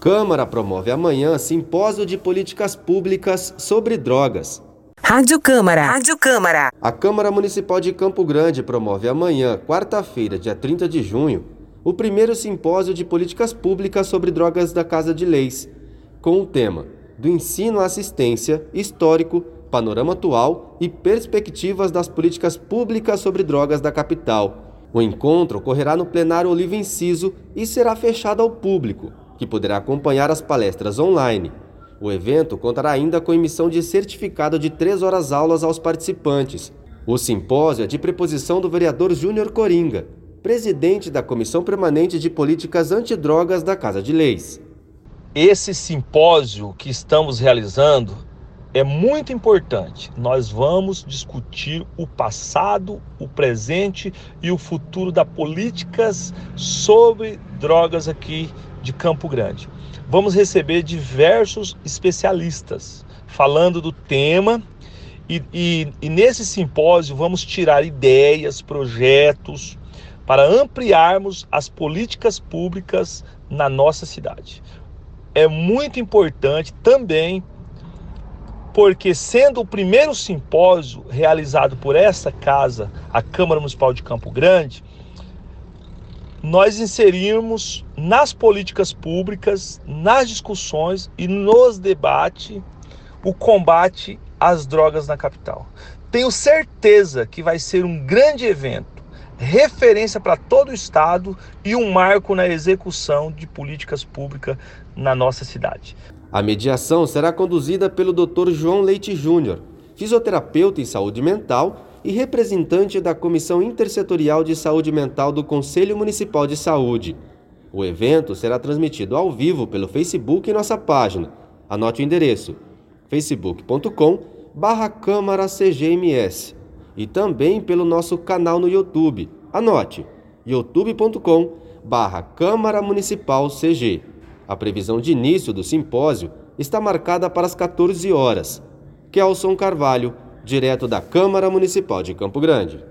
Câmara promove amanhã simpósio de políticas públicas sobre drogas. Rádio Câmara. Rádio Câmara. A Câmara Municipal de Campo Grande promove amanhã, quarta-feira, dia 30 de junho, o primeiro simpósio de políticas públicas sobre drogas da Casa de Leis, com o tema do ensino à assistência, histórico, panorama atual e perspectivas das políticas públicas sobre drogas da capital. O encontro ocorrerá no plenário Oliva Inciso e será fechado ao público, que poderá acompanhar as palestras online. O evento contará ainda com emissão de certificado de três horas aulas aos participantes. O simpósio é de preposição do vereador Júnior Coringa, presidente da Comissão Permanente de Políticas Antidrogas da Casa de Leis. Esse simpósio que estamos realizando é muito importante. Nós vamos discutir o passado, o presente e o futuro das políticas sobre drogas aqui de Campo Grande. Vamos receber diversos especialistas falando do tema e, e, e nesse simpósio vamos tirar ideias, projetos para ampliarmos as políticas públicas na nossa cidade. É muito importante também porque sendo o primeiro simpósio realizado por essa casa, a Câmara Municipal de Campo Grande, nós inserimos nas políticas públicas, nas discussões e nos debates o combate às drogas na capital. Tenho certeza que vai ser um grande evento, referência para todo o estado e um marco na execução de políticas públicas na nossa cidade. A mediação será conduzida pelo Dr. João Leite Júnior, fisioterapeuta em saúde mental e representante da Comissão Intersetorial de Saúde Mental do Conselho Municipal de Saúde. O evento será transmitido ao vivo pelo Facebook em nossa página. Anote o endereço: facebook.com Câmara CGMS e também pelo nosso canal no YouTube. Anote: youtube.com Câmara Municipal CG. A previsão de início do simpósio está marcada para as 14 horas. Kelson Carvalho, direto da Câmara Municipal de Campo Grande.